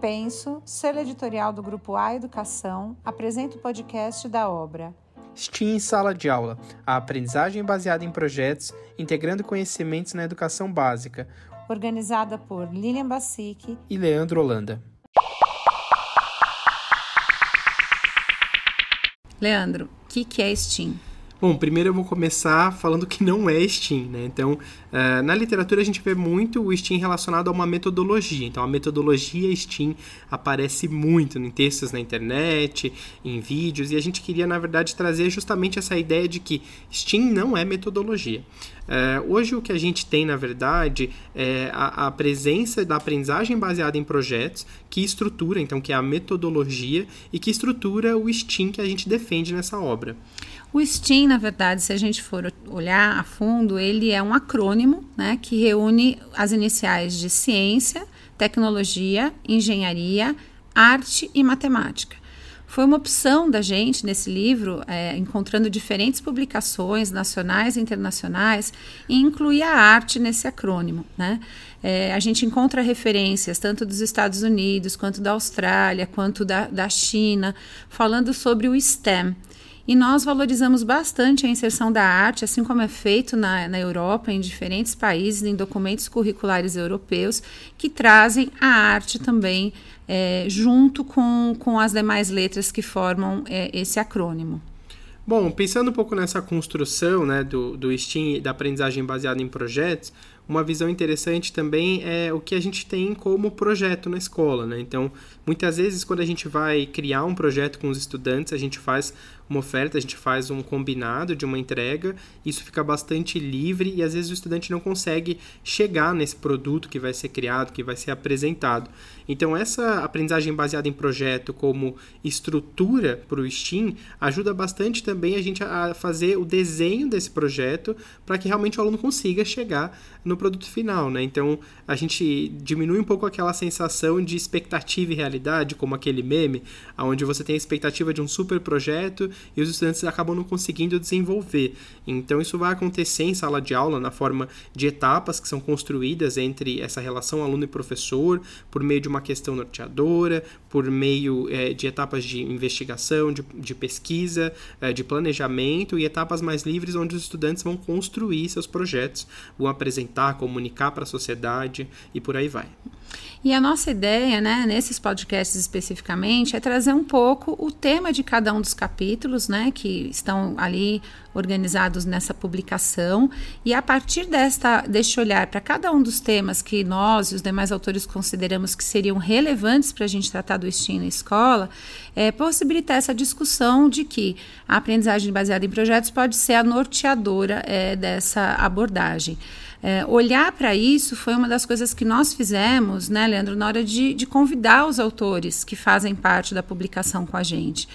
Penso, selo editorial do Grupo A Educação, apresenta o podcast da obra STEAM em Sala de Aula, a aprendizagem baseada em projetos, integrando conhecimentos na educação básica. Organizada por Lilian Bassic e Leandro Holanda. Leandro, o que, que é STEAM? Bom, primeiro eu vou começar falando que não é STEAM, né? Então, uh, na literatura a gente vê muito o STEAM relacionado a uma metodologia. Então, a metodologia STEAM aparece muito em textos na internet, em vídeos, e a gente queria, na verdade, trazer justamente essa ideia de que STEAM não é metodologia. Uh, hoje o que a gente tem, na verdade, é a, a, presença da aprendizagem baseada em projetos que estrutura, então, que é a metodologia e que estrutura o STEAM que a gente defende nessa obra. O STEAM, na verdade, se a gente for olhar a fundo, ele é um acrônimo né, que reúne as iniciais de ciência, tecnologia, engenharia, arte e matemática. Foi uma opção da gente nesse livro, é, encontrando diferentes publicações nacionais e internacionais, e incluir a arte nesse acrônimo. Né? É, a gente encontra referências tanto dos Estados Unidos, quanto da Austrália, quanto da, da China, falando sobre o STEM, e nós valorizamos bastante a inserção da arte, assim como é feito na, na Europa, em diferentes países, em documentos curriculares europeus, que trazem a arte também é, junto com, com as demais letras que formam é, esse acrônimo. Bom, pensando um pouco nessa construção né, do, do STEAM da aprendizagem baseada em projetos, uma visão interessante também é o que a gente tem como projeto na escola. Né? Então, muitas vezes, quando a gente vai criar um projeto com os estudantes, a gente faz uma oferta, a gente faz um combinado de uma entrega, isso fica bastante livre e às vezes o estudante não consegue chegar nesse produto que vai ser criado, que vai ser apresentado. Então, essa aprendizagem baseada em projeto como estrutura para o STEAM ajuda bastante também a gente a fazer o desenho desse projeto para que realmente o aluno consiga chegar no produto final. Né? Então, a gente diminui um pouco aquela sensação de expectativa e realidade, como aquele meme, onde você tem a expectativa de um super projeto e os estudantes acabam não conseguindo desenvolver. Então, isso vai acontecer em sala de aula na forma de etapas que são construídas entre essa relação aluno e professor, por meio de uma questão norteadora, por meio é, de etapas de investigação, de, de pesquisa, é, de planejamento e etapas mais livres onde os estudantes vão construir seus projetos, vão apresentar, comunicar para a sociedade e por aí vai. E a nossa ideia, né, nesses podcasts especificamente, é trazer um pouco o tema de cada um dos capítulos, né, que estão ali organizados nessa publicação, e a partir desta, deste olhar para cada um dos temas que nós e os demais autores consideramos que seriam relevantes para a gente tratar do STEAM na escola, é, possibilitar essa discussão de que a aprendizagem baseada em projetos pode ser a norteadora é, dessa abordagem. É, olhar para isso foi uma das coisas que nós fizemos, né, Leandro, na hora de, de convidar os autores que fazem parte da publicação com a gente.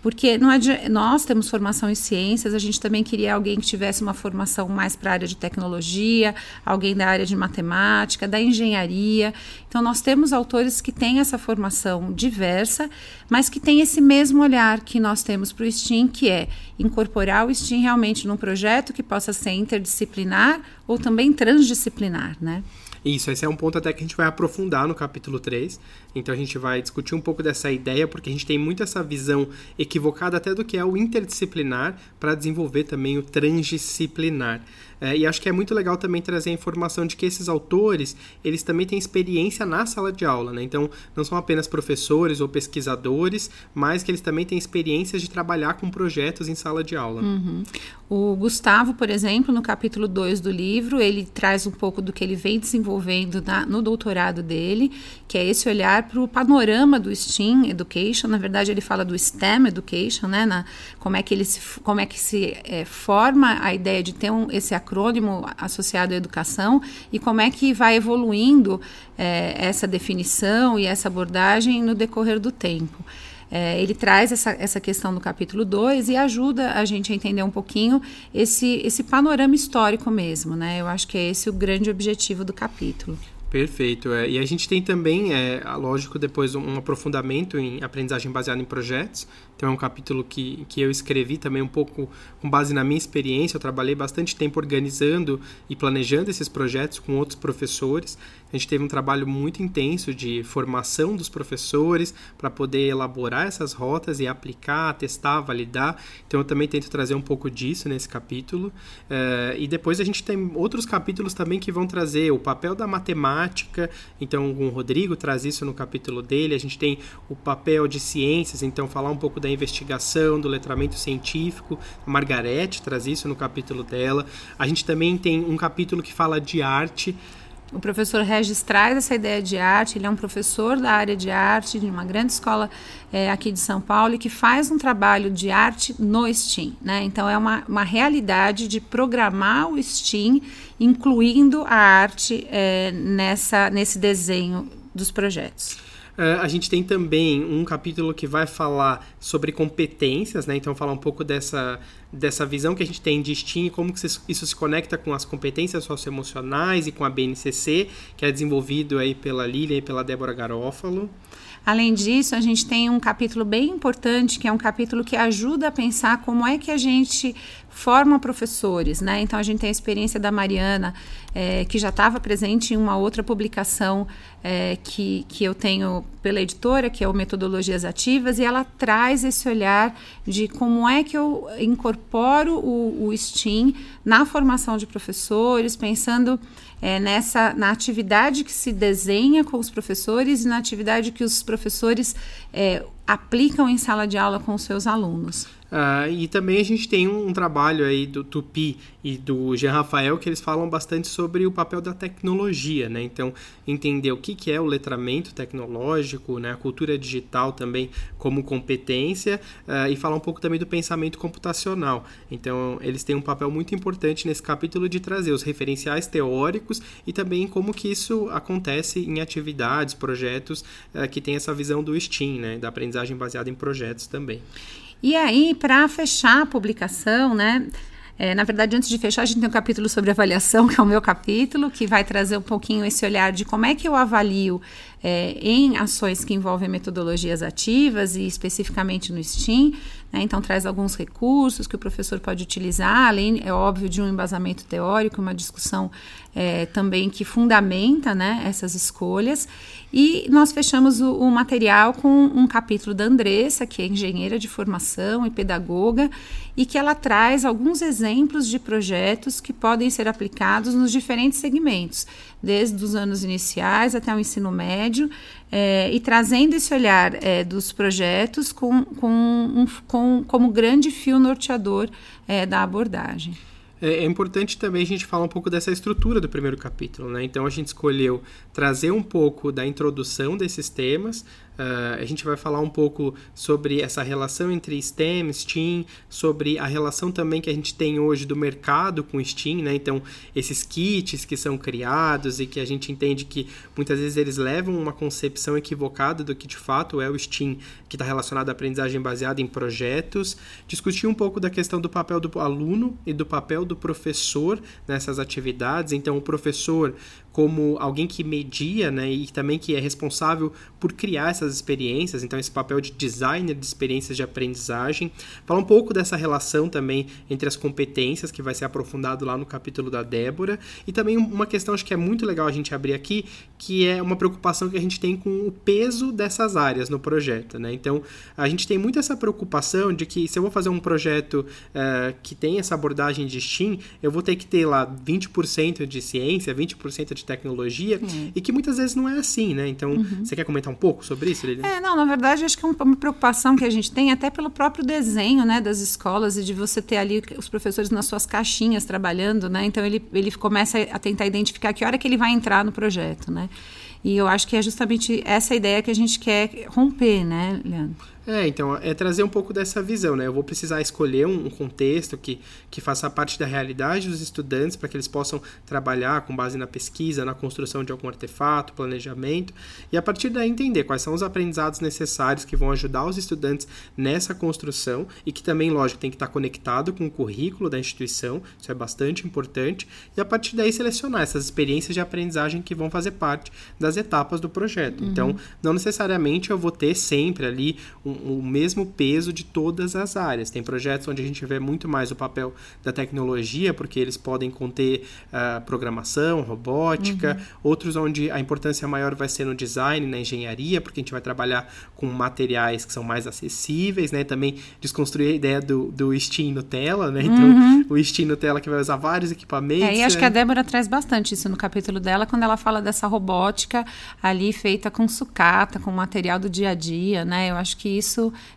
Porque não é nós temos formação em ciências, a gente também queria alguém que tivesse uma formação mais para a área de tecnologia, alguém da área de matemática, da engenharia. Então, nós temos autores que têm essa formação diversa, mas que têm esse mesmo olhar que nós temos para o STEAM, que é incorporar o STEAM realmente num projeto que possa ser interdisciplinar ou também transdisciplinar, né? Isso, esse é um ponto até que a gente vai aprofundar no capítulo 3. Então a gente vai discutir um pouco dessa ideia, porque a gente tem muito essa visão equivocada até do que é o interdisciplinar para desenvolver também o transdisciplinar. É, e acho que é muito legal também trazer a informação de que esses autores, eles também têm experiência na sala de aula, né? Então, não são apenas professores ou pesquisadores, mas que eles também têm experiência de trabalhar com projetos em sala de aula. Uhum. O Gustavo, por exemplo, no capítulo 2 do livro, ele traz um pouco do que ele vem desenvolvendo na, no doutorado dele, que é esse olhar para o panorama do STEAM Education. Na verdade, ele fala do STEM Education, né? Na, como é que ele se, como é que se é, forma a ideia de ter um, esse acrônimo associado à educação e como é que vai evoluindo é, essa definição e essa abordagem no decorrer do tempo. É, ele traz essa, essa questão no capítulo 2 e ajuda a gente a entender um pouquinho esse, esse panorama histórico mesmo, né? Eu acho que é esse o grande objetivo do capítulo. Perfeito. É. E a gente tem também, é, lógico, depois um aprofundamento em aprendizagem baseada em projetos, Então é um capítulo que, que eu escrevi também um pouco com base na minha experiência. Eu trabalhei bastante tempo organizando e planejando esses projetos com outros professores. A gente teve um trabalho muito intenso de formação dos professores para poder elaborar essas rotas e aplicar, testar, validar. Então eu também tento trazer um pouco disso nesse capítulo. Uh, e depois a gente tem outros capítulos também que vão trazer o papel da matemática. Então o Rodrigo traz isso no capítulo dele. A gente tem o papel de ciências, então falar um pouco da investigação, do letramento científico. A Margarete traz isso no capítulo dela. A gente também tem um capítulo que fala de arte. O professor Regis traz essa ideia de arte, ele é um professor da área de arte de uma grande escola é, aqui de São Paulo e que faz um trabalho de arte no STEAM. Né? Então, é uma, uma realidade de programar o STEAM, incluindo a arte é, nessa, nesse desenho dos projetos. Uh, a gente tem também um capítulo que vai falar sobre competências, né? Então, falar um pouco dessa, dessa visão que a gente tem de STEAM e como que isso se conecta com as competências socioemocionais e com a BNCC, que é desenvolvido aí pela Lilian e pela Débora Garófalo. Além disso, a gente tem um capítulo bem importante, que é um capítulo que ajuda a pensar como é que a gente forma professores, né? Então a gente tem a experiência da Mariana, é, que já estava presente em uma outra publicação é, que, que eu tenho pela editora, que é o Metodologias Ativas, e ela traz esse olhar de como é que eu incorporo o, o STEAM na formação de professores, pensando é, nessa na atividade que se desenha com os professores e na atividade que os professores é, aplicam em sala de aula com os seus alunos. Uh, e também a gente tem um, um, trabalho aí do Tupi e do Jean Rafael que eles falam bastante sobre o papel da tecnologia, né? Então, entender o que, que é o letramento tecnológico, né? a cultura digital também como competência uh, e falar um pouco também do pensamento computacional. Então, eles têm um papel muito importante nesse capítulo de trazer os referenciais teóricos e também como que isso acontece em atividades, projetos uh, que tem essa visão do STEAM, né? Da aprendizagem baseada em projetos também. E aí, para fechar a publicação, né? É, na verdade, antes de fechar, a gente tem um capítulo sobre avaliação, que é o meu capítulo, que vai trazer um pouquinho esse olhar de como é que eu avalio é, em ações que envolvem metodologias ativas e especificamente no STEAM. Né? Então, traz alguns recursos que o professor pode utilizar, além, é óbvio, de um embasamento teórico, uma discussão é, também que fundamenta né, essas escolhas. E nós fechamos o, o, material com um capítulo da Andressa, que é engenheira de formação e pedagoga, e que ela traz alguns exemplos de projetos que podem ser aplicados nos diferentes segmentos, desde os anos iniciais até o ensino médio, é, e trazendo esse olhar é, dos projetos com, com, um, com, como grande fio norteador é, da abordagem. É, é, importante também a gente falar um pouco dessa estrutura do primeiro capítulo, né? Então a gente escolheu trazer um pouco da introdução desses temas, Uh, a gente vai falar um pouco sobre essa relação entre STEM, STEAM, sobre a relação também que a gente tem hoje do mercado com STEAM, né? Então, esses kits que são criados e que a gente entende que muitas vezes eles levam uma concepção equivocada do que de fato é o STEAM, que está relacionado à aprendizagem baseada em projetos. Discutir um pouco da questão do papel do aluno e do papel do professor nessas atividades. Então, o professor como alguém que media, né, e também que é responsável por criar essas experiências, então esse papel de designer de experiências de aprendizagem. Falar um pouco dessa relação também entre as competências, que vai ser aprofundado lá no capítulo da Débora, e também uma questão acho que é muito legal a gente abrir aqui, que é uma preocupação que a gente tem com o peso dessas áreas no projeto, né? Então, a gente tem muito essa preocupação de que se eu vou fazer um projeto uh, que tem essa abordagem de STEAM, eu vou ter que ter lá 20% de ciência, 20% de tecnologia é. e que muitas vezes não é assim, né? Então, uhum. você quer comentar um pouco sobre isso, Lilian? É, não, na verdade, acho que é uma preocupação que a gente tem até pelo próprio desenho, né, das escolas e de você ter ali os professores nas suas caixinhas trabalhando, né? Então, ele, ele começa a tentar identificar que hora que ele vai entrar no projeto, né? E eu acho que é justamente essa ideia que a gente quer romper, né, Leandro? É, então, é trazer um pouco dessa visão, né? Eu vou precisar escolher um, um contexto que, que faça parte da realidade dos estudantes para que eles possam trabalhar com base na pesquisa, na construção de algum artefato, planejamento, e a partir daí entender quais são os aprendizados necessários que vão ajudar os estudantes nessa construção e que também, lógico, tem que estar conectado com o currículo da instituição, isso é bastante importante, e a partir daí selecionar essas experiências de aprendizagem que vão fazer parte das etapas do projeto. Uhum. Então, não necessariamente eu vou ter sempre ali um o mesmo peso de todas as áreas. Tem projetos onde a gente vê muito mais o papel da tecnologia, porque eles podem conter uh, programação, robótica, uhum. outros onde a importância maior vai ser no design, na engenharia, porque a gente vai trabalhar com materiais que são mais acessíveis, né? Também desconstruir a ideia do, do Steam Nutella, né? Então, uhum. o Steam Nutella que vai usar vários equipamentos. É, e acho né? que a Débora traz bastante isso no capítulo dela, quando ela fala dessa robótica ali feita com sucata, com material do dia a dia, né? Eu acho que isso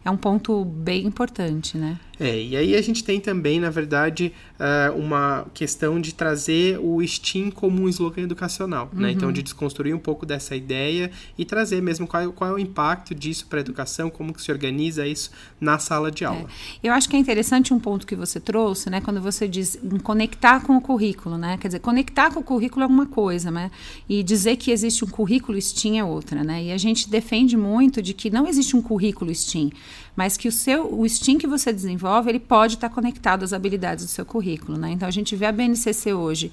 é um ponto bem importante, né? É, e aí a gente tem também, na verdade, uh, uma questão de trazer o STEAM como um slogan educacional, uhum. né? Então, de desconstruir um pouco dessa ideia e trazer mesmo qual, qual é o impacto disso para a educação, como que se organiza isso na sala de aula. É. Eu acho que é interessante um ponto que você trouxe, né? Quando você diz conectar com o currículo, né? Quer dizer, conectar com o currículo é uma coisa, né? E dizer que existe um currículo STEAM é outra, né? E a gente defende muito de que não existe um currículo STEAM mas que o seu o STEAM que você desenvolve ele pode estar conectado às habilidades do seu currículo, né? Então a gente vê a BNCC hoje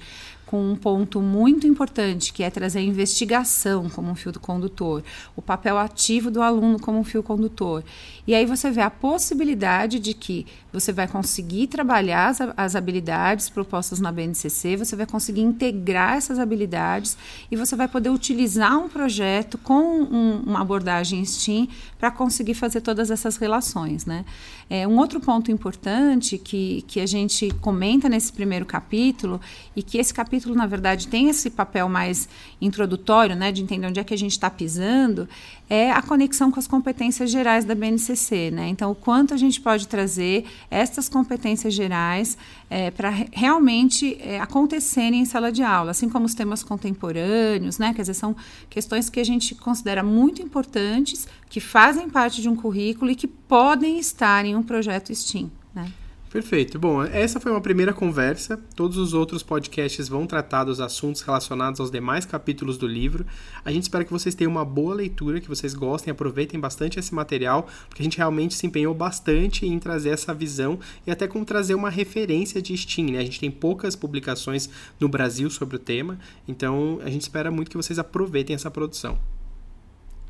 com um ponto muito importante, que é trazer a investigação como um fio condutor, o papel ativo do aluno como um fio condutor. E aí você vê a possibilidade de que você vai conseguir trabalhar as, as habilidades propostas na BNCC, você vai conseguir integrar essas habilidades e você vai poder utilizar um projeto com um, uma abordagem STEAM para conseguir fazer todas essas relações, né? É, um outro ponto importante que, que a gente comenta nesse primeiro capítulo e que esse capítulo capítulo, na verdade, tem esse papel mais introdutório, né, de entender onde é que a gente está pisando, é a conexão com as competências gerais da BNCC, né? Então, o quanto a gente pode trazer essas competências gerais é, para realmente é, acontecerem em sala de aula, assim como os temas contemporâneos, né? Quer dizer, são questões que a gente considera muito importantes, que fazem parte de um currículo e que podem estar em um projeto STEAM, né? Perfeito. Bom, essa foi uma primeira conversa. Todos os outros podcasts vão tratar dos assuntos relacionados aos demais capítulos do livro. A gente espera que vocês tenham uma boa leitura, que vocês gostem, aproveitem bastante esse material, porque a gente realmente se empenhou bastante em trazer essa visão e até como trazer uma referência de Steam. Né? A gente tem poucas publicações no Brasil sobre o tema, então a gente espera muito que vocês aproveitem essa produção.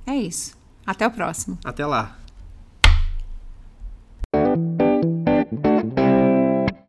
É isso. Até o próximo. Até lá.